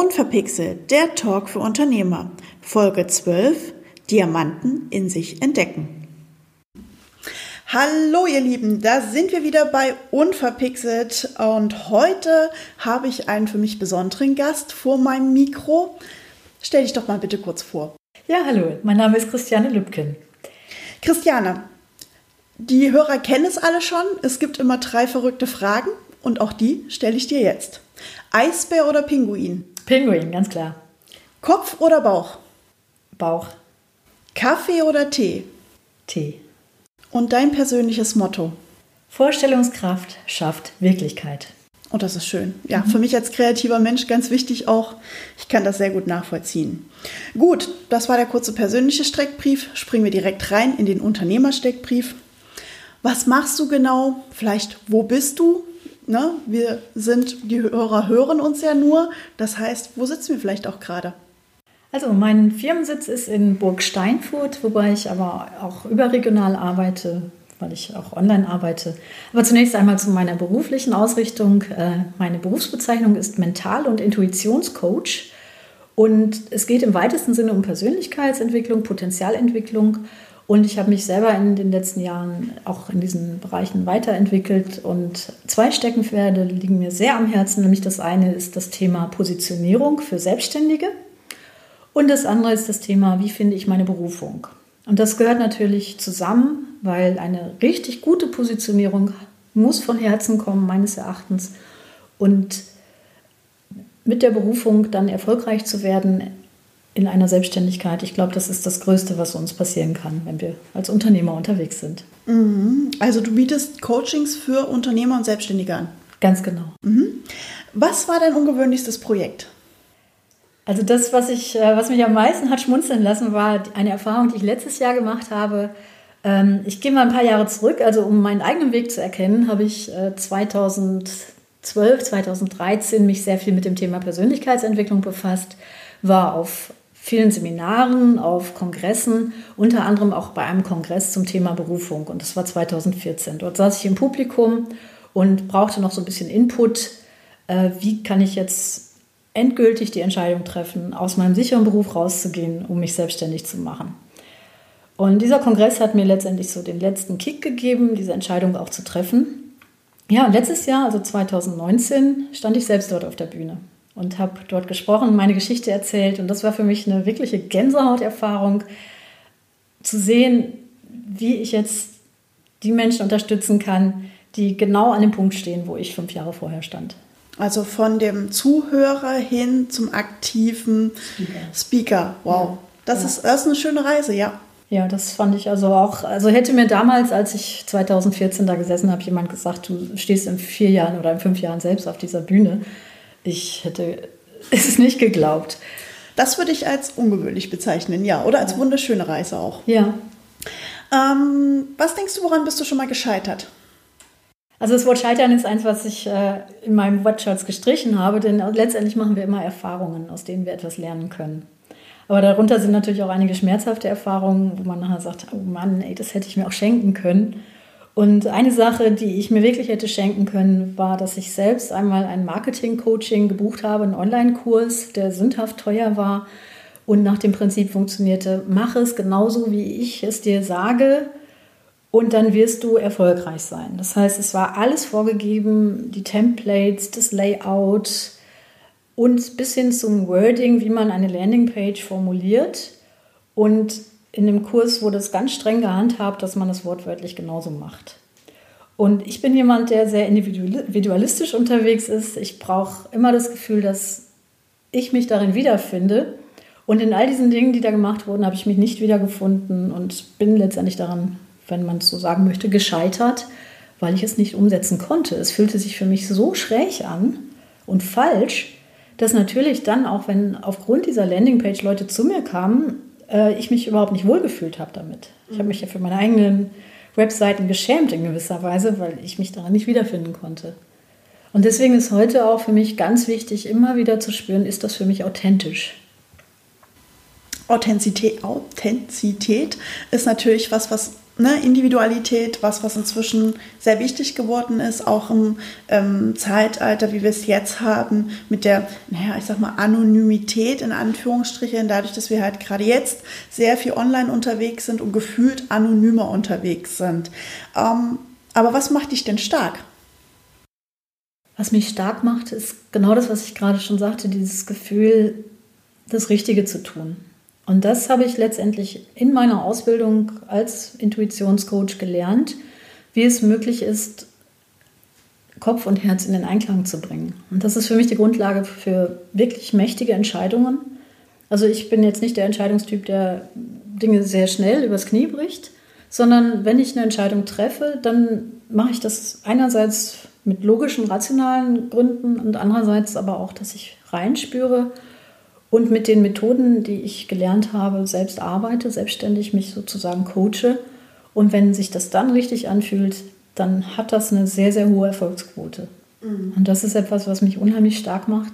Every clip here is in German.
Unverpixelt, der Talk für Unternehmer. Folge 12. Diamanten in sich entdecken. Hallo ihr Lieben, da sind wir wieder bei Unverpixelt und heute habe ich einen für mich besonderen Gast vor meinem Mikro. Stell dich doch mal bitte kurz vor. Ja, hallo, mein Name ist Christiane Lübken. Christiane, die Hörer kennen es alle schon. Es gibt immer drei verrückte Fragen und auch die stelle ich dir jetzt. Eisbär oder Pinguin? Pinguin, ganz klar. Kopf oder Bauch? Bauch. Kaffee oder Tee? Tee. Und dein persönliches Motto? Vorstellungskraft schafft Wirklichkeit. Und oh, das ist schön. Ja, mhm. für mich als kreativer Mensch ganz wichtig auch. Ich kann das sehr gut nachvollziehen. Gut, das war der kurze persönliche Streckbrief. Springen wir direkt rein in den Unternehmersteckbrief. Was machst du genau? Vielleicht, wo bist du? Ne? Wir sind, die Hörer hören uns ja nur. Das heißt, wo sitzen wir vielleicht auch gerade? Also mein Firmensitz ist in Burg Steinfurt, wobei ich aber auch überregional arbeite, weil ich auch online arbeite. Aber zunächst einmal zu meiner beruflichen Ausrichtung. Äh, meine Berufsbezeichnung ist Mental- und Intuitionscoach. Und es geht im weitesten Sinne um Persönlichkeitsentwicklung, Potenzialentwicklung. Und ich habe mich selber in den letzten Jahren auch in diesen Bereichen weiterentwickelt. Und zwei Steckenpferde liegen mir sehr am Herzen. Nämlich das eine ist das Thema Positionierung für Selbstständige. Und das andere ist das Thema, wie finde ich meine Berufung? Und das gehört natürlich zusammen, weil eine richtig gute Positionierung muss von Herzen kommen, meines Erachtens. Und mit der Berufung dann erfolgreich zu werden in einer Selbstständigkeit, ich glaube, das ist das Größte, was uns passieren kann, wenn wir als Unternehmer unterwegs sind. Mhm. Also du bietest Coachings für Unternehmer und Selbstständige an. Ganz genau. Mhm. Was war dein ungewöhnlichstes Projekt? Also das, was, ich, äh, was mich am meisten hat schmunzeln lassen, war eine Erfahrung, die ich letztes Jahr gemacht habe. Ähm, ich gehe mal ein paar Jahre zurück, also um meinen eigenen Weg zu erkennen, habe ich 2012, äh, 2013 mich sehr viel mit dem Thema Persönlichkeitsentwicklung befasst, war auf vielen Seminaren, auf Kongressen, unter anderem auch bei einem Kongress zum Thema Berufung. Und das war 2014. Dort saß ich im Publikum und brauchte noch so ein bisschen Input. Äh, wie kann ich jetzt endgültig die Entscheidung treffen, aus meinem sicheren Beruf rauszugehen, um mich selbstständig zu machen. Und dieser Kongress hat mir letztendlich so den letzten Kick gegeben, diese Entscheidung auch zu treffen. Ja, letztes Jahr, also 2019, stand ich selbst dort auf der Bühne und habe dort gesprochen, meine Geschichte erzählt. Und das war für mich eine wirkliche Gänsehauterfahrung, zu sehen, wie ich jetzt die Menschen unterstützen kann, die genau an dem Punkt stehen, wo ich fünf Jahre vorher stand. Also von dem Zuhörer hin zum aktiven Speaker. Speaker. Wow. Ja. Das, ja. Ist, das ist eine schöne Reise, ja. Ja, das fand ich also auch. Also hätte mir damals, als ich 2014 da gesessen habe, jemand gesagt, du stehst in vier Jahren oder in fünf Jahren selbst auf dieser Bühne, ich hätte es nicht geglaubt. Das würde ich als ungewöhnlich bezeichnen, ja. Oder als wunderschöne Reise auch. Ja. Ähm, was denkst du, woran bist du schon mal gescheitert? Also das Wort Scheitern ist eins, was ich äh, in meinem Wortschatz gestrichen habe, denn letztendlich machen wir immer Erfahrungen, aus denen wir etwas lernen können. Aber darunter sind natürlich auch einige schmerzhafte Erfahrungen, wo man nachher sagt, oh Mann, ey, das hätte ich mir auch schenken können. Und eine Sache, die ich mir wirklich hätte schenken können, war, dass ich selbst einmal ein Marketing-Coaching gebucht habe, einen Online-Kurs, der sündhaft teuer war und nach dem Prinzip funktionierte, mach es genauso, wie ich es dir sage und dann wirst du erfolgreich sein. Das heißt, es war alles vorgegeben, die Templates, das Layout und bis hin zum Wording, wie man eine Landingpage formuliert. Und in dem Kurs wurde es ganz streng gehandhabt, dass man das wortwörtlich genauso macht. Und ich bin jemand, der sehr individualistisch unterwegs ist. Ich brauche immer das Gefühl, dass ich mich darin wiederfinde. Und in all diesen Dingen, die da gemacht wurden, habe ich mich nicht wiedergefunden und bin letztendlich daran wenn man es so sagen möchte, gescheitert, weil ich es nicht umsetzen konnte. Es fühlte sich für mich so schräg an und falsch, dass natürlich dann auch, wenn aufgrund dieser Landingpage Leute zu mir kamen, äh, ich mich überhaupt nicht wohlgefühlt habe damit. Ich habe mich ja für meine eigenen Webseiten geschämt in gewisser Weise, weil ich mich daran nicht wiederfinden konnte. Und deswegen ist heute auch für mich ganz wichtig, immer wieder zu spüren, ist das für mich authentisch? Authentizität, Authentizität ist natürlich was, was ne, Individualität, was, was inzwischen sehr wichtig geworden ist, auch im ähm, Zeitalter, wie wir es jetzt haben, mit der, naja, ich sag mal, Anonymität in Anführungsstrichen, dadurch, dass wir halt gerade jetzt sehr viel online unterwegs sind und gefühlt anonymer unterwegs sind. Ähm, aber was macht dich denn stark? Was mich stark macht, ist genau das, was ich gerade schon sagte, dieses Gefühl, das Richtige zu tun. Und das habe ich letztendlich in meiner Ausbildung als Intuitionscoach gelernt, wie es möglich ist, Kopf und Herz in den Einklang zu bringen. Und das ist für mich die Grundlage für wirklich mächtige Entscheidungen. Also ich bin jetzt nicht der Entscheidungstyp, der Dinge sehr schnell übers Knie bricht, sondern wenn ich eine Entscheidung treffe, dann mache ich das einerseits mit logischen, rationalen Gründen und andererseits aber auch, dass ich reinspüre und mit den Methoden, die ich gelernt habe, selbst arbeite, selbstständig mich sozusagen coache. Und wenn sich das dann richtig anfühlt, dann hat das eine sehr, sehr hohe Erfolgsquote. Mhm. Und das ist etwas, was mich unheimlich stark macht.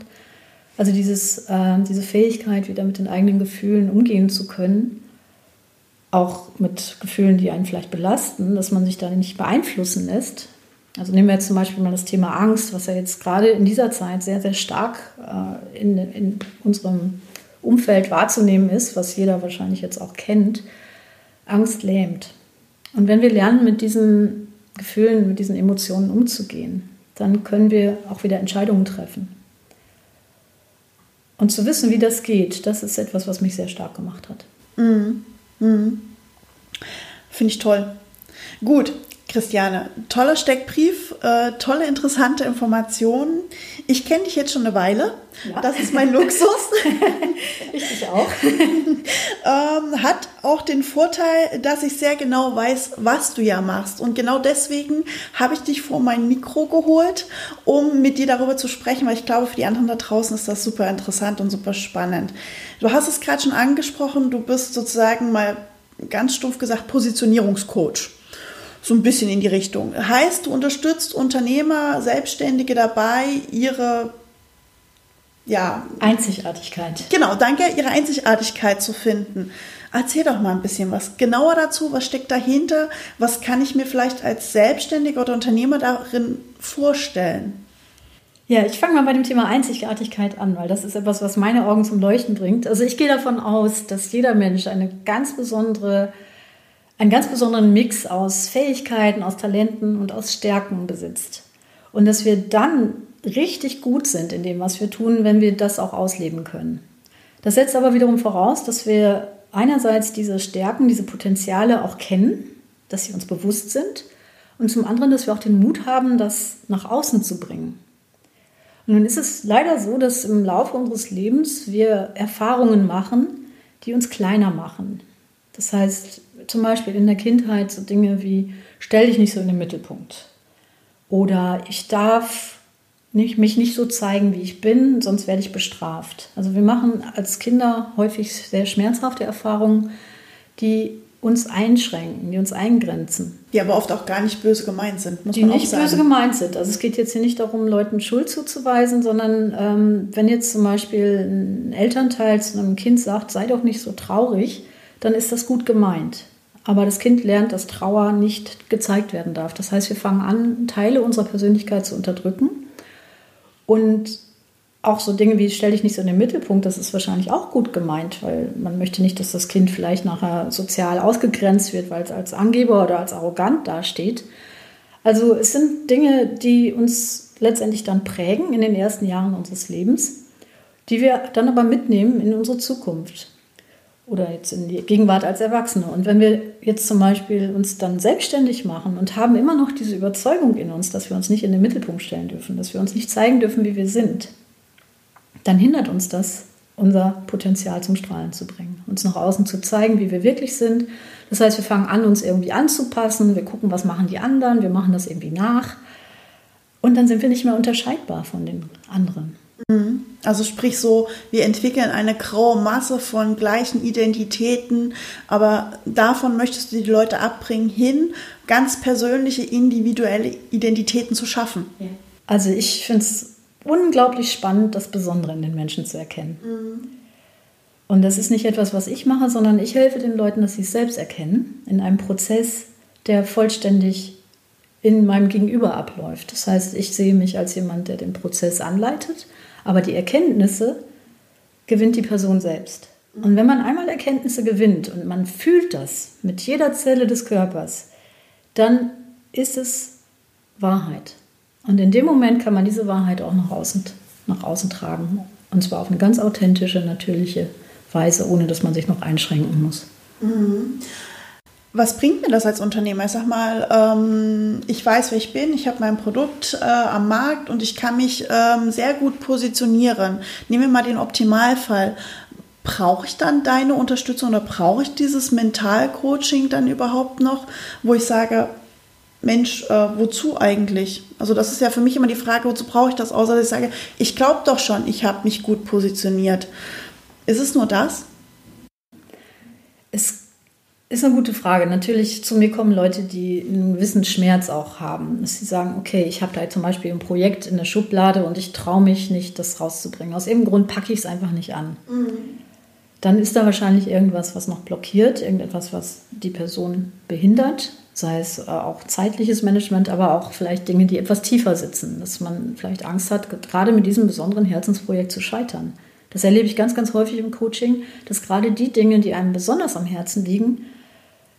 Also dieses, äh, diese Fähigkeit, wieder mit den eigenen Gefühlen umgehen zu können, auch mit Gefühlen, die einen vielleicht belasten, dass man sich da nicht beeinflussen lässt, also nehmen wir jetzt zum Beispiel mal das Thema Angst, was ja jetzt gerade in dieser Zeit sehr, sehr stark äh, in, in unserem Umfeld wahrzunehmen ist, was jeder wahrscheinlich jetzt auch kennt. Angst lähmt. Und wenn wir lernen, mit diesen Gefühlen, mit diesen Emotionen umzugehen, dann können wir auch wieder Entscheidungen treffen. Und zu wissen, wie das geht, das ist etwas, was mich sehr stark gemacht hat. Mhm. Mhm. Finde ich toll. Gut, Christiane, toller Steckbrief, äh, tolle, interessante Informationen. Ich kenne dich jetzt schon eine Weile. Ja. Das ist mein Luxus. ich auch. ähm, hat auch den Vorteil, dass ich sehr genau weiß, was du ja machst. Und genau deswegen habe ich dich vor mein Mikro geholt, um mit dir darüber zu sprechen, weil ich glaube, für die anderen da draußen ist das super interessant und super spannend. Du hast es gerade schon angesprochen, du bist sozusagen mal ganz stumpf gesagt Positionierungscoach so ein bisschen in die Richtung. Heißt, du unterstützt Unternehmer, Selbstständige dabei, ihre ja, Einzigartigkeit. Genau, danke, ihre Einzigartigkeit zu finden. Erzähl doch mal ein bisschen was genauer dazu. Was steckt dahinter? Was kann ich mir vielleicht als Selbstständiger oder Unternehmer darin vorstellen? Ja, ich fange mal bei dem Thema Einzigartigkeit an, weil das ist etwas, was meine Augen zum Leuchten bringt. Also ich gehe davon aus, dass jeder Mensch eine ganz besondere einen ganz besonderen Mix aus Fähigkeiten, aus Talenten und aus Stärken besitzt. Und dass wir dann richtig gut sind in dem, was wir tun, wenn wir das auch ausleben können. Das setzt aber wiederum voraus, dass wir einerseits diese Stärken, diese Potenziale auch kennen, dass sie uns bewusst sind und zum anderen, dass wir auch den Mut haben, das nach außen zu bringen. Und nun ist es leider so, dass im Laufe unseres Lebens wir Erfahrungen machen, die uns kleiner machen. Das heißt, zum Beispiel in der Kindheit so Dinge wie, stell dich nicht so in den Mittelpunkt. Oder ich darf nicht, mich nicht so zeigen, wie ich bin, sonst werde ich bestraft. Also wir machen als Kinder häufig sehr schmerzhafte Erfahrungen, die uns einschränken, die uns eingrenzen. Die aber oft auch gar nicht böse gemeint sind, muss die nicht böse gemeint sind. Also es geht jetzt hier nicht darum, Leuten Schuld zuzuweisen, sondern ähm, wenn jetzt zum Beispiel ein Elternteil zu einem Kind sagt, sei doch nicht so traurig, dann ist das gut gemeint. Aber das Kind lernt, dass Trauer nicht gezeigt werden darf. Das heißt, wir fangen an, Teile unserer Persönlichkeit zu unterdrücken. Und auch so Dinge wie stell dich nicht so in den Mittelpunkt, das ist wahrscheinlich auch gut gemeint, weil man möchte nicht, dass das Kind vielleicht nachher sozial ausgegrenzt wird, weil es als Angeber oder als arrogant dasteht. Also es sind Dinge, die uns letztendlich dann prägen in den ersten Jahren unseres Lebens, die wir dann aber mitnehmen in unsere Zukunft oder jetzt in die Gegenwart als Erwachsene. Und wenn wir jetzt zum Beispiel uns dann selbstständig machen und haben immer noch diese Überzeugung in uns, dass wir uns nicht in den Mittelpunkt stellen dürfen, dass wir uns nicht zeigen dürfen, wie wir sind, dann hindert uns das, unser Potenzial zum Strahlen zu bringen, uns nach außen zu zeigen, wie wir wirklich sind. Das heißt, wir fangen an, uns irgendwie anzupassen, wir gucken, was machen die anderen, wir machen das irgendwie nach und dann sind wir nicht mehr unterscheidbar von den anderen. Mhm. Also sprich so, wir entwickeln eine graue Masse von gleichen Identitäten, aber davon möchtest du die Leute abbringen, hin ganz persönliche, individuelle Identitäten zu schaffen. Also ich finde es unglaublich spannend, das Besondere in den Menschen zu erkennen. Mhm. Und das ist nicht etwas, was ich mache, sondern ich helfe den Leuten, dass sie es selbst erkennen, in einem Prozess, der vollständig in meinem Gegenüber abläuft. Das heißt, ich sehe mich als jemand, der den Prozess anleitet, aber die Erkenntnisse gewinnt die Person selbst. Und wenn man einmal Erkenntnisse gewinnt und man fühlt das mit jeder Zelle des Körpers, dann ist es Wahrheit. Und in dem Moment kann man diese Wahrheit auch nach außen, nach außen tragen. Und zwar auf eine ganz authentische, natürliche Weise, ohne dass man sich noch einschränken muss. Mhm. Was bringt mir das als Unternehmer? Ich sag mal, ähm, ich weiß, wer ich bin, ich habe mein Produkt äh, am Markt und ich kann mich ähm, sehr gut positionieren. Nehmen wir mal den Optimalfall. Brauche ich dann deine Unterstützung oder brauche ich dieses Mentalcoaching dann überhaupt noch, wo ich sage, Mensch, äh, wozu eigentlich? Also das ist ja für mich immer die Frage, wozu brauche ich das, außer dass ich sage, ich glaube doch schon, ich habe mich gut positioniert. Ist es nur das? Es ist eine gute Frage. Natürlich zu mir kommen Leute, die einen gewissen Schmerz auch haben. Dass sie sagen, okay, ich habe da zum Beispiel ein Projekt in der Schublade und ich traue mich nicht, das rauszubringen. Aus irgendeinem Grund packe ich es einfach nicht an. Mhm. Dann ist da wahrscheinlich irgendwas, was noch blockiert, irgendetwas, was die Person behindert sei es äh, auch zeitliches Management, aber auch vielleicht Dinge, die etwas tiefer sitzen, dass man vielleicht Angst hat, gerade mit diesem besonderen Herzensprojekt zu scheitern. Das erlebe ich ganz, ganz häufig im Coaching, dass gerade die Dinge, die einem besonders am Herzen liegen,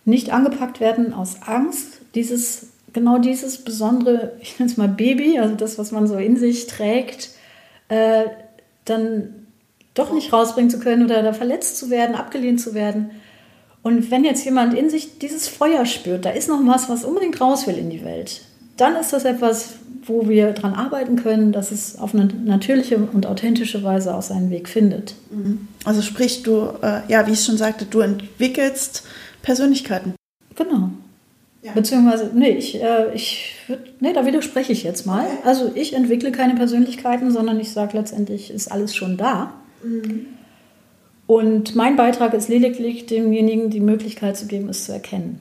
nicht angepackt werden aus Angst, dieses, genau dieses besondere, ich nenne es mal Baby, also das, was man so in sich trägt, äh, dann doch nicht rausbringen zu können oder da verletzt zu werden, abgelehnt zu werden. Und wenn jetzt jemand in sich dieses Feuer spürt, da ist noch was, was unbedingt raus will in die Welt, dann ist das etwas, wo wir daran arbeiten können, dass es auf eine natürliche und authentische Weise auch seinen Weg findet. Mhm. Also sprich, du, äh, ja, wie ich schon sagte, du entwickelst Persönlichkeiten. Genau. Ja. Beziehungsweise, nee, ich, äh, ich würd, nee, da widerspreche ich jetzt mal. Okay. Also ich entwickle keine Persönlichkeiten, sondern ich sage letztendlich, ist alles schon da. Mhm. Und mein Beitrag ist lediglich, demjenigen die Möglichkeit zu geben, es zu erkennen.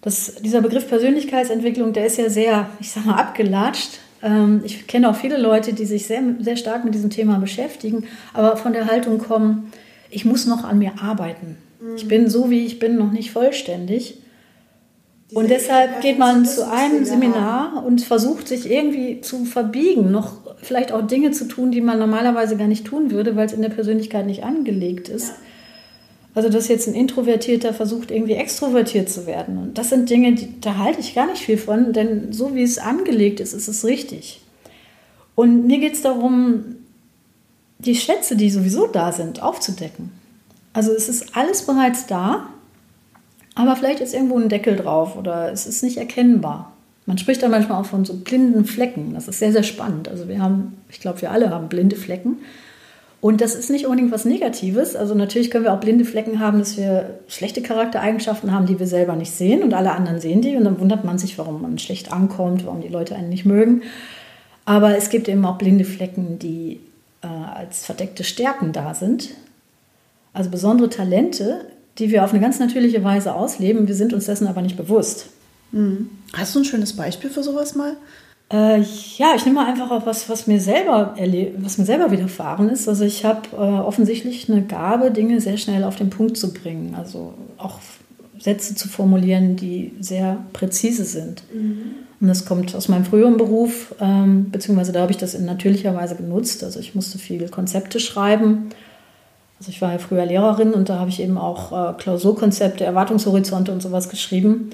Das, dieser Begriff Persönlichkeitsentwicklung, der ist ja sehr, ich sag mal, abgelatscht. Ähm, ich kenne auch viele Leute, die sich sehr, sehr stark mit diesem Thema beschäftigen, aber von der Haltung kommen, ich muss noch an mir arbeiten. Ich bin so, wie ich bin, noch nicht vollständig. Und deshalb geht man zu einem Seminar und versucht sich irgendwie zu verbiegen, noch vielleicht auch Dinge zu tun, die man normalerweise gar nicht tun würde, weil es in der Persönlichkeit nicht angelegt ist. Ja. Also, dass jetzt ein Introvertierter versucht, irgendwie extrovertiert zu werden. Und das sind Dinge, die, da halte ich gar nicht viel von, denn so wie es angelegt ist, ist es richtig. Und mir geht es darum, die Schätze, die sowieso da sind, aufzudecken. Also es ist alles bereits da, aber vielleicht ist irgendwo ein Deckel drauf oder es ist nicht erkennbar. Man spricht da manchmal auch von so blinden Flecken. Das ist sehr, sehr spannend. Also wir haben, ich glaube, wir alle haben blinde Flecken. Und das ist nicht unbedingt was Negatives. Also natürlich können wir auch blinde Flecken haben, dass wir schlechte Charaktereigenschaften haben, die wir selber nicht sehen und alle anderen sehen die. Und dann wundert man sich, warum man schlecht ankommt, warum die Leute einen nicht mögen. Aber es gibt eben auch blinde Flecken, die äh, als verdeckte Stärken da sind. Also besondere Talente, die wir auf eine ganz natürliche Weise ausleben. Wir sind uns dessen aber nicht bewusst. Mhm. Hast du ein schönes Beispiel für sowas mal? Äh, ja, ich nehme mal einfach auf was, was mir selber was mir selber widerfahren ist. Also ich habe äh, offensichtlich eine Gabe, Dinge sehr schnell auf den Punkt zu bringen. Also auch Sätze zu formulieren, die sehr präzise sind. Mhm. Und das kommt aus meinem früheren Beruf, ähm, beziehungsweise da habe ich das in natürlicher Weise genutzt. Also ich musste viel Konzepte schreiben also ich war ja früher Lehrerin und da habe ich eben auch äh, Klausurkonzepte, Erwartungshorizonte und sowas geschrieben.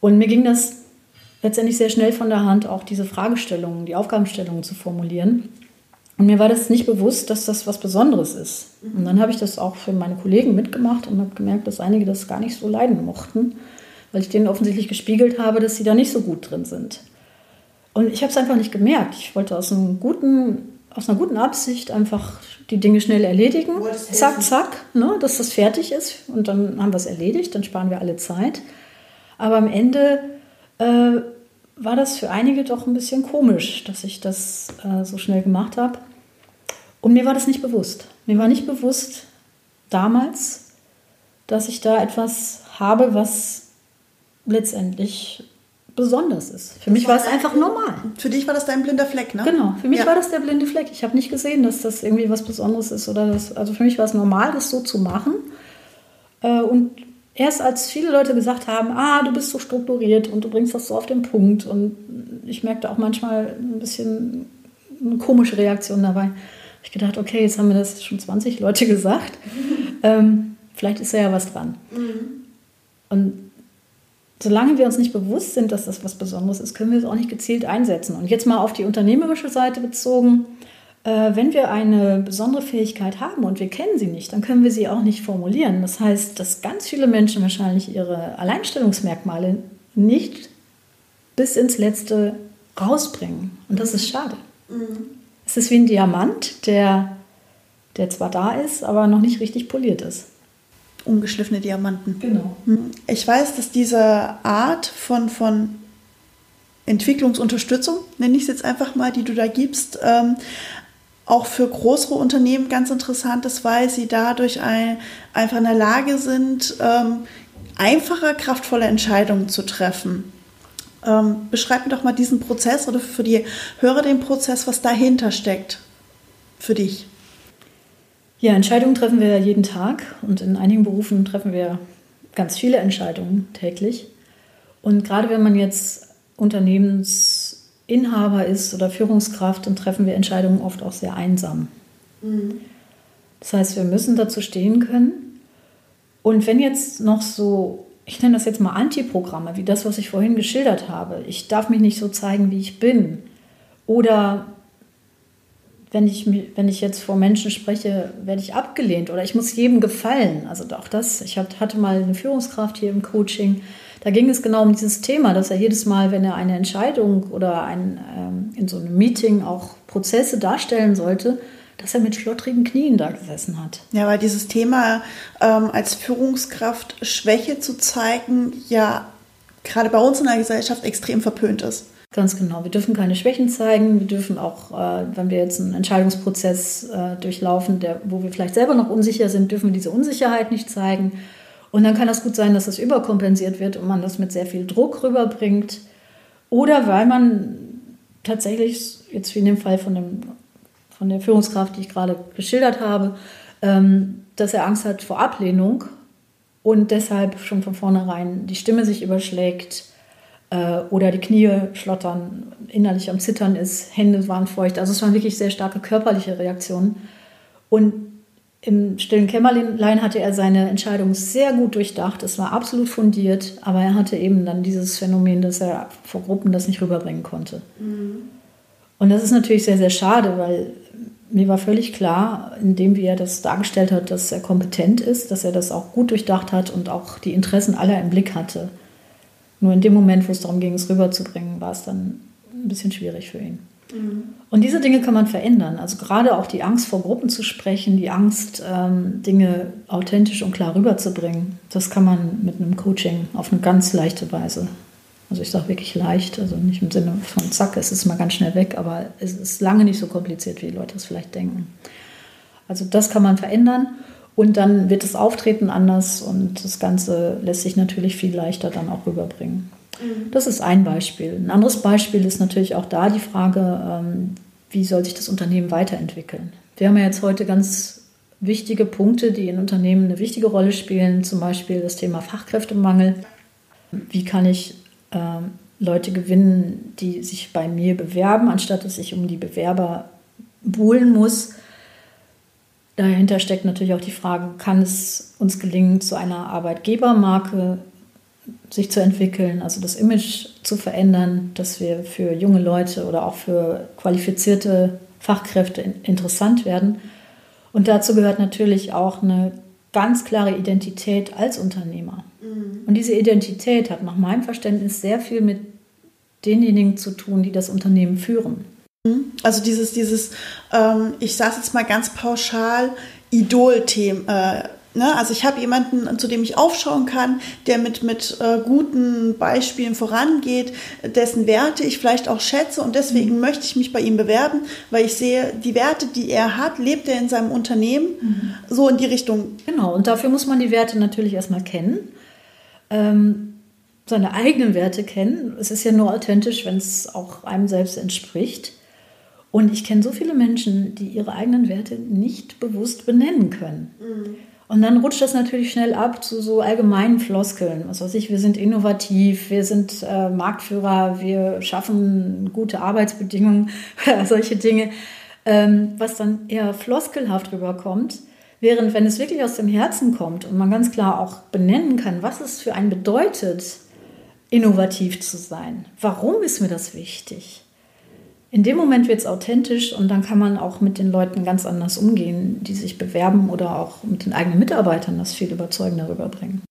Und mir ging das letztendlich sehr schnell von der Hand, auch diese Fragestellungen, die Aufgabenstellungen zu formulieren. Und mir war das nicht bewusst, dass das was Besonderes ist. Und dann habe ich das auch für meine Kollegen mitgemacht und habe gemerkt, dass einige das gar nicht so leiden mochten, weil ich denen offensichtlich gespiegelt habe, dass sie da nicht so gut drin sind. Und ich habe es einfach nicht gemerkt. Ich wollte aus guten aus einer guten Absicht einfach die Dinge schnell erledigen. Zack, zack, ne, dass das fertig ist. Und dann haben wir es erledigt, dann sparen wir alle Zeit. Aber am Ende äh, war das für einige doch ein bisschen komisch, dass ich das äh, so schnell gemacht habe. Und mir war das nicht bewusst. Mir war nicht bewusst damals, dass ich da etwas habe, was letztendlich besonders ist. Für das mich war es einfach normal. Für dich war das dein blinder Fleck, ne? Genau, für mich ja. war das der blinde Fleck. Ich habe nicht gesehen, dass das irgendwie was Besonderes ist oder das. Also für mich war es normal, das so zu machen. Äh, und erst als viele Leute gesagt haben, ah, du bist so strukturiert und du bringst das so auf den Punkt und ich merkte auch manchmal ein bisschen eine komische Reaktion dabei. Habe ich gedacht, okay, jetzt haben mir das schon 20 Leute gesagt. Ähm, vielleicht ist da ja was dran. Mhm. Und solange wir uns nicht bewusst sind, dass das was Besonderes ist, können wir es auch nicht gezielt einsetzen. Und jetzt mal auf die unternehmerische Seite bezogen. Äh, wenn wir eine besondere Fähigkeit haben und wir kennen sie nicht, dann können wir sie auch nicht formulieren. Das heißt, dass ganz viele Menschen wahrscheinlich ihre Alleinstellungsmerkmale nicht bis ins Letzte rausbringen. Und das ist schade. Mhm. Es ist wie ein Diamant, der, der zwar da ist, aber noch nicht richtig poliert ist. Ungeschliffene Diamanten. Genau. Mhm. Ich weiß, dass diese Art von, von Entwicklungsunterstützung, nenne ich es jetzt einfach mal, die du da gibst, ähm, auch für größere Unternehmen ganz interessant ist, weil sie dadurch ein, einfach in der Lage sind, ähm, einfacher, kraftvolle Entscheidungen zu treffen. Ähm, beschreib mir doch mal diesen Prozess oder für die Hörer den Prozess, was dahinter steckt für dich. Ja, Entscheidungen treffen wir jeden Tag und in einigen Berufen treffen wir ganz viele Entscheidungen täglich. Und gerade wenn man jetzt Unternehmens Inhaber ist oder Führungskraft, dann treffen wir Entscheidungen oft auch sehr einsam. Mhm. Das heißt, wir müssen dazu stehen können. Und wenn jetzt noch so, ich nenne das jetzt mal Antiprogramme, wie das, was ich vorhin geschildert habe, ich darf mich nicht so zeigen, wie ich bin. Oder wenn ich, wenn ich jetzt vor Menschen spreche, werde ich abgelehnt oder ich muss jedem gefallen. Also auch das, ich hatte mal eine Führungskraft hier im Coaching, da ging es genau um dieses Thema, dass er jedes Mal, wenn er eine Entscheidung oder ein, ähm, in so einem Meeting auch Prozesse darstellen sollte, dass er mit schlottrigen Knien da gesessen hat. Ja, weil dieses Thema ähm, als Führungskraft Schwäche zu zeigen, ja gerade bei uns in der Gesellschaft extrem verpönt ist. Ganz genau. Wir dürfen keine Schwächen zeigen. Wir dürfen auch, äh, wenn wir jetzt einen Entscheidungsprozess äh, durchlaufen, der, wo wir vielleicht selber noch unsicher sind, dürfen wir diese Unsicherheit nicht zeigen. Und dann kann das gut sein, dass das überkompensiert wird und man das mit sehr viel Druck rüberbringt. Oder weil man tatsächlich, jetzt wie in dem Fall von, dem, von der Führungskraft, die ich gerade geschildert habe, ähm, dass er Angst hat vor Ablehnung und deshalb schon von vornherein die Stimme sich überschlägt oder die Knie schlottern, innerlich am Zittern ist, Hände waren feucht. Also es waren wirklich sehr starke körperliche Reaktionen. Und im stillen Kämmerlein hatte er seine Entscheidung sehr gut durchdacht. Es war absolut fundiert, aber er hatte eben dann dieses Phänomen, dass er vor Gruppen das nicht rüberbringen konnte. Mhm. Und das ist natürlich sehr, sehr schade, weil mir war völlig klar, indem wie er das dargestellt hat, dass er kompetent ist, dass er das auch gut durchdacht hat und auch die Interessen aller im Blick hatte. Nur in dem Moment, wo es darum ging, es rüberzubringen, war es dann ein bisschen schwierig für ihn. Mhm. Und diese Dinge kann man verändern. Also gerade auch die Angst vor Gruppen zu sprechen, die Angst, ähm, Dinge authentisch und klar rüberzubringen, das kann man mit einem Coaching auf eine ganz leichte Weise. Also ich sage wirklich leicht, also nicht im Sinne von zack, es ist mal ganz schnell weg, aber es ist lange nicht so kompliziert, wie die Leute es vielleicht denken. Also das kann man verändern und dann wird das Auftreten anders und das Ganze lässt sich natürlich viel leichter dann auch rüberbringen. Mhm. Das ist ein Beispiel. Ein anderes Beispiel ist natürlich auch da die Frage, ähm, wie soll sich das Unternehmen weiterentwickeln. Wir haben ja jetzt heute ganz wichtige Punkte, die in Unternehmen eine wichtige Rolle spielen, zum Beispiel das Thema Fachkräftemangel. Wie kann ich ähm, Leute gewinnen, die sich bei mir bewerben, anstatt dass ich um die Bewerber buhlen muss? Dahinter steckt natürlich auch die Frage, kann es uns gelingen, zu einer Arbeitgebermarke sich zu entwickeln, also das Image zu verändern, dass wir für junge Leute oder auch für qualifizierte Fachkräfte interessant werden. Und dazu gehört natürlich auch eine ganz klare Identität als Unternehmer. Mhm. Und diese Identität hat nach meinem Verständnis sehr viel mit denjenigen zu tun, die das Unternehmen führen. Mhm. Also dieses, dieses, ähm, ich sage jetzt mal ganz pauschal, Idol-Thema, äh, Ne? Also ich habe jemanden, zu dem ich aufschauen kann, der mit, mit äh, guten Beispielen vorangeht, dessen Werte ich vielleicht auch schätze und deswegen mhm. möchte ich mich bei ihm bewerben, weil ich sehe, die Werte, die er hat, lebt er in seinem Unternehmen mhm. so in die Richtung. Genau, und dafür muss man die Werte natürlich erstmal kennen. Ähm, seine eigenen Werte kennen. Es ist ja nur authentisch, wenn es auch einem selbst entspricht. Und ich kenne so viele Menschen, die ihre eigenen Werte nicht bewusst benennen können. Mhm. Und dann rutscht das natürlich schnell ab zu so allgemeinen Floskeln. Was weiß ich, wir sind innovativ, wir sind äh, Marktführer, wir schaffen gute Arbeitsbedingungen, solche Dinge, ähm, was dann eher floskelhaft rüberkommt. Während wenn es wirklich aus dem Herzen kommt und man ganz klar auch benennen kann, was es für einen bedeutet, innovativ zu sein. Warum ist mir das wichtig? In dem Moment wird es authentisch und dann kann man auch mit den Leuten ganz anders umgehen, die sich bewerben oder auch mit den eigenen Mitarbeitern das viel überzeugender rüberbringen.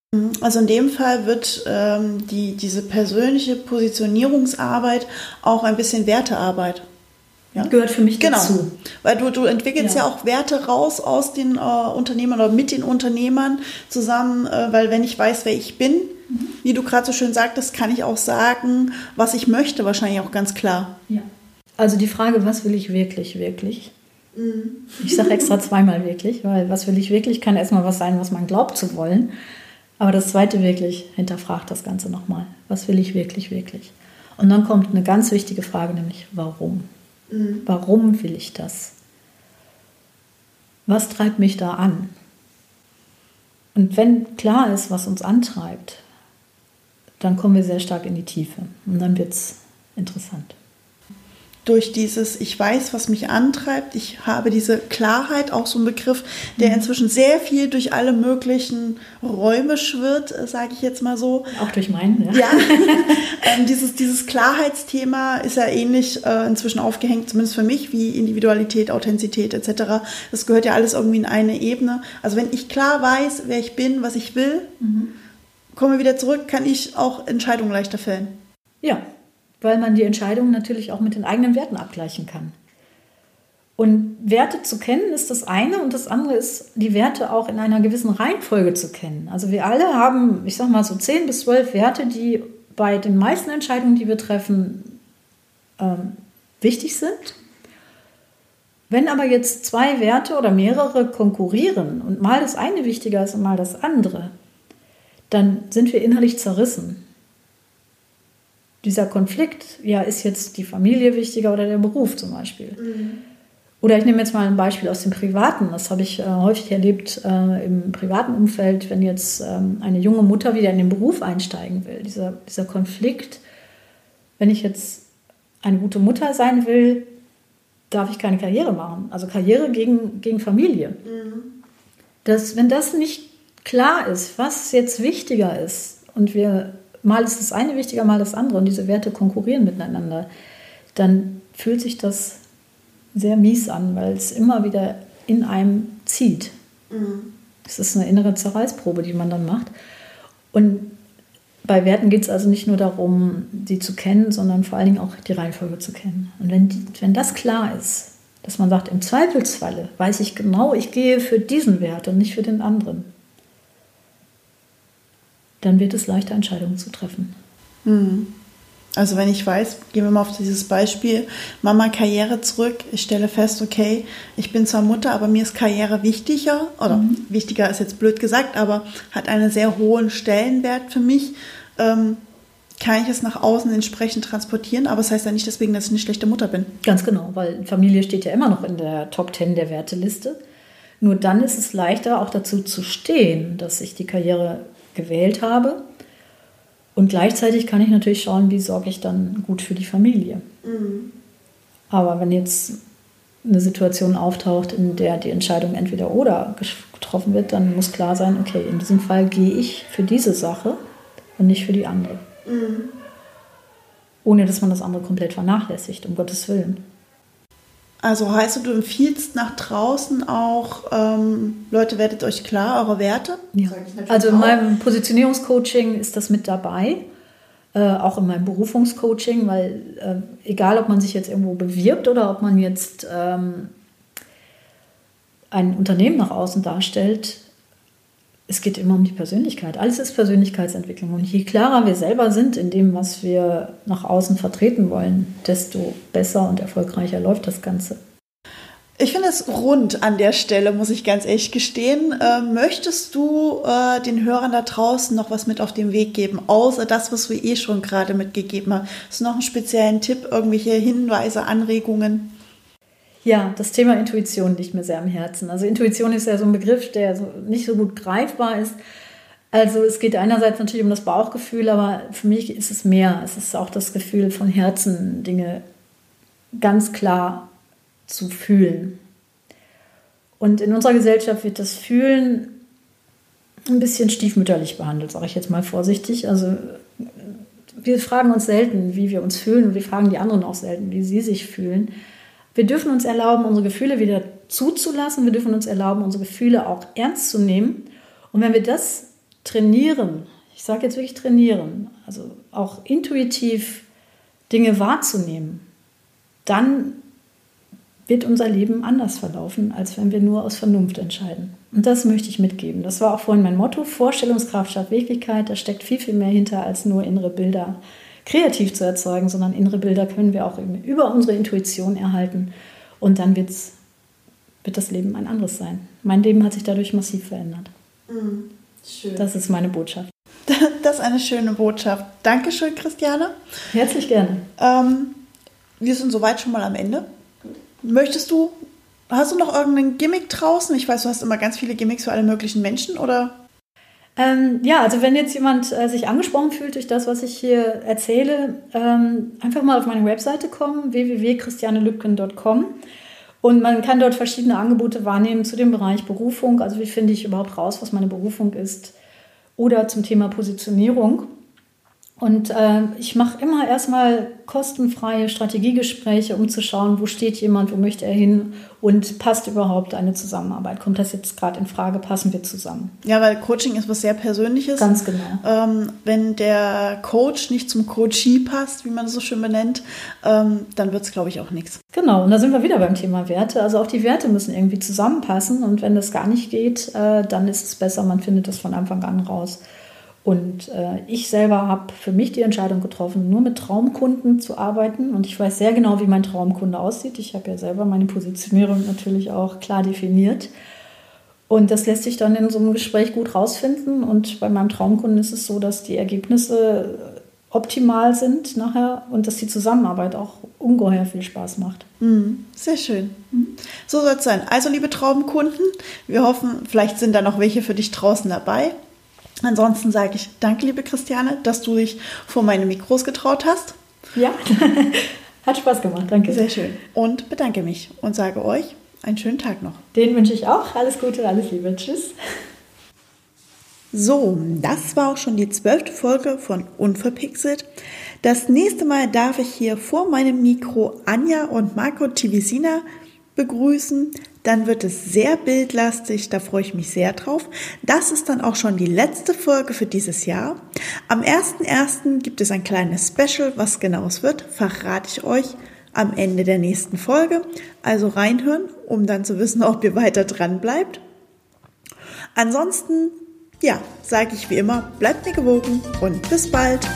Also in dem Fall wird ähm, die, diese persönliche Positionierungsarbeit auch ein bisschen Wertearbeit. Ja? Gehört für mich genau. dazu. Weil du, du entwickelst ja. ja auch Werte raus aus den äh, Unternehmern oder mit den Unternehmern zusammen, äh, weil wenn ich weiß, wer ich bin, mhm. wie du gerade so schön sagtest, kann ich auch sagen, was ich möchte, wahrscheinlich auch ganz klar. Ja. Also die Frage, was will ich wirklich, wirklich? Ich sage extra zweimal wirklich, weil was will ich wirklich kann erstmal was sein, was man glaubt zu wollen. Aber das zweite wirklich hinterfragt das Ganze nochmal. Was will ich wirklich, wirklich? Und dann kommt eine ganz wichtige Frage, nämlich warum? Mhm. Warum will ich das? Was treibt mich da an? Und wenn klar ist, was uns antreibt, dann kommen wir sehr stark in die Tiefe. Und dann wird es interessant durch dieses, ich weiß, was mich antreibt, ich habe diese Klarheit, auch so ein Begriff, der mhm. inzwischen sehr viel durch alle möglichen Räume schwirrt, äh, sage ich jetzt mal so. Auch durch meinen, ja. ja. ähm, dieses, dieses Klarheitsthema ist ja ähnlich äh, inzwischen aufgehängt, zumindest für mich, wie Individualität, Authentizität etc. Das gehört ja alles irgendwie in eine Ebene. Also wenn ich klar weiß, wer ich bin, was ich will, mhm. komme wieder zurück, kann ich auch Entscheidungen leichter fällen. Ja, weil man die Entscheidungen natürlich auch mit den eigenen Werten abgleichen kann. Und Werte zu kennen ist das eine und das andere ist, die Werte auch in einer gewissen Reihenfolge zu kennen. Also wir alle haben, ich sag mal so zehn bis zwölf Werte, die bei den meisten Entscheidungen, die wir treffen, ähm, wichtig sind. Wenn aber jetzt zwei Werte oder mehrere konkurrieren und mal das eine wichtiger ist und mal das andere, dann sind wir innerlich zerrissen dieser Konflikt, ja, ist jetzt die Familie wichtiger oder der Beruf zum Beispiel. Mhm. Oder ich nehme jetzt mal ein Beispiel aus dem Privaten. Das habe ich äh, häufig erlebt äh, im privaten Umfeld, wenn jetzt ähm, eine junge Mutter wieder in den Beruf einsteigen will. Dieser, dieser Konflikt, wenn ich jetzt eine gute Mutter sein will, darf ich keine Karriere machen. Also Karriere gegen, gegen Familie. Mhm. Das, wenn das nicht klar ist, was jetzt wichtiger ist und wir mal ist das eine wichtiger, mal das andere und diese Werte konkurrieren miteinander, dann fühlt sich das sehr mies an, weil es immer wieder in einem zieht. Mhm. Es ist eine innere Zerreißprobe, die man dann macht. Und bei Werten geht es also nicht nur darum, sie zu kennen, sondern vor allen Dingen auch die Reihenfolge zu kennen. Und wenn, die, wenn das klar ist, dass man sagt, im Zweifelsfalle weiß ich genau, ich gehe für diesen Wert und nicht für den anderen, dann wird es leichter, Entscheidungen zu treffen. Mhm. Also wenn ich weiß, gehen wir mal auf dieses Beispiel, Mama Karriere zurück, ich stelle fest, okay, ich bin zwar Mutter, aber mir ist Karriere wichtiger, oder mhm. wichtiger ist jetzt blöd gesagt, aber hat einen sehr hohen Stellenwert für mich, ähm, kann ich es nach außen entsprechend transportieren, aber es das heißt ja nicht deswegen, dass ich eine schlechte Mutter bin. Ganz genau, weil Familie steht ja immer noch in der Top Ten der Werteliste. Nur dann ist es leichter, auch dazu zu stehen, dass ich die Karriere gewählt habe. Und gleichzeitig kann ich natürlich schauen, wie sorge ich dann gut für die Familie. Mhm. Aber wenn jetzt eine Situation auftaucht, in der die Entscheidung entweder oder getroffen wird, dann muss klar sein, okay, in diesem Fall gehe ich für diese Sache und nicht für die andere. Mhm. Ohne dass man das andere komplett vernachlässigt, um Gottes Willen. Also heißt du, du empfiehlst nach draußen auch, ähm, Leute, werdet euch klar, eure Werte? Ja. Also in meinem Positionierungscoaching ist das mit dabei, äh, auch in meinem Berufungscoaching, weil äh, egal, ob man sich jetzt irgendwo bewirbt oder ob man jetzt ähm, ein Unternehmen nach außen darstellt, es geht immer um die Persönlichkeit. Alles ist Persönlichkeitsentwicklung. Und je klarer wir selber sind in dem, was wir nach außen vertreten wollen, desto besser und erfolgreicher läuft das Ganze. Ich finde es rund an der Stelle, muss ich ganz ehrlich gestehen. Äh, möchtest du äh, den Hörern da draußen noch was mit auf den Weg geben, außer das, was wir eh schon gerade mitgegeben haben? Du noch einen speziellen Tipp, irgendwelche Hinweise, Anregungen? Ja, das Thema Intuition liegt mir sehr am Herzen. Also Intuition ist ja so ein Begriff, der so nicht so gut greifbar ist. Also es geht einerseits natürlich um das Bauchgefühl, aber für mich ist es mehr. Es ist auch das Gefühl von Herzen, Dinge ganz klar zu fühlen. Und in unserer Gesellschaft wird das Fühlen ein bisschen stiefmütterlich behandelt, sage ich jetzt mal vorsichtig. Also wir fragen uns selten, wie wir uns fühlen und wir fragen die anderen auch selten, wie sie sich fühlen. Wir dürfen uns erlauben, unsere Gefühle wieder zuzulassen. Wir dürfen uns erlauben, unsere Gefühle auch ernst zu nehmen. Und wenn wir das trainieren, ich sage jetzt wirklich trainieren, also auch intuitiv Dinge wahrzunehmen, dann wird unser Leben anders verlaufen, als wenn wir nur aus Vernunft entscheiden. Und das möchte ich mitgeben. Das war auch vorhin mein Motto, Vorstellungskraft statt Wirklichkeit. Da steckt viel, viel mehr hinter als nur innere Bilder kreativ zu erzeugen, sondern innere Bilder können wir auch über unsere Intuition erhalten. Und dann wird's, wird das Leben ein anderes sein. Mein Leben hat sich dadurch massiv verändert. Mhm. Schön. Das ist meine Botschaft. Das ist eine schöne Botschaft. Dankeschön, Christiane. Herzlich gerne. Ähm, wir sind soweit schon mal am Ende. Möchtest du, hast du noch irgendeinen Gimmick draußen? Ich weiß, du hast immer ganz viele Gimmicks für alle möglichen Menschen, oder? Ähm, ja, also wenn jetzt jemand äh, sich angesprochen fühlt durch das, was ich hier erzähle, ähm, einfach mal auf meine Webseite kommen, www.christianelübken.com. Und man kann dort verschiedene Angebote wahrnehmen zu dem Bereich Berufung. Also wie finde ich überhaupt raus, was meine Berufung ist? Oder zum Thema Positionierung. Und äh, ich mache immer erstmal kostenfreie Strategiegespräche, um zu schauen, wo steht jemand, wo möchte er hin und passt überhaupt eine Zusammenarbeit? Kommt das jetzt gerade in Frage? Passen wir zusammen? Ja, weil Coaching ist was sehr Persönliches. Ganz genau. Ähm, wenn der Coach nicht zum Coachee passt, wie man es so schön benennt, ähm, dann wird es, glaube ich, auch nichts. Genau, und da sind wir wieder beim Thema Werte. Also auch die Werte müssen irgendwie zusammenpassen und wenn das gar nicht geht, äh, dann ist es besser, man findet das von Anfang an raus. Und äh, ich selber habe für mich die Entscheidung getroffen, nur mit Traumkunden zu arbeiten. Und ich weiß sehr genau, wie mein Traumkunde aussieht. Ich habe ja selber meine Positionierung natürlich auch klar definiert. Und das lässt sich dann in so einem Gespräch gut rausfinden. Und bei meinem Traumkunden ist es so, dass die Ergebnisse optimal sind nachher und dass die Zusammenarbeit auch ungeheuer viel Spaß macht. Mhm, sehr schön. So soll es sein. Also, liebe Traumkunden, wir hoffen, vielleicht sind da noch welche für dich draußen dabei. Ansonsten sage ich danke, liebe Christiane, dass du dich vor meine Mikros getraut hast. Ja, hat Spaß gemacht, danke. Sehr schön. Und bedanke mich und sage euch einen schönen Tag noch. Den wünsche ich auch. Alles Gute, alles Liebe. Tschüss. So, das war auch schon die zwölfte Folge von Unverpixelt. Das nächste Mal darf ich hier vor meinem Mikro Anja und Marco Tivisina begrüßen. Dann wird es sehr bildlastig, da freue ich mich sehr drauf. Das ist dann auch schon die letzte Folge für dieses Jahr. Am 1.1. gibt es ein kleines Special, was genau es wird, verrate ich euch am Ende der nächsten Folge. Also reinhören, um dann zu wissen, ob ihr weiter dran bleibt. Ansonsten, ja, sage ich wie immer, bleibt mir gewogen und bis bald.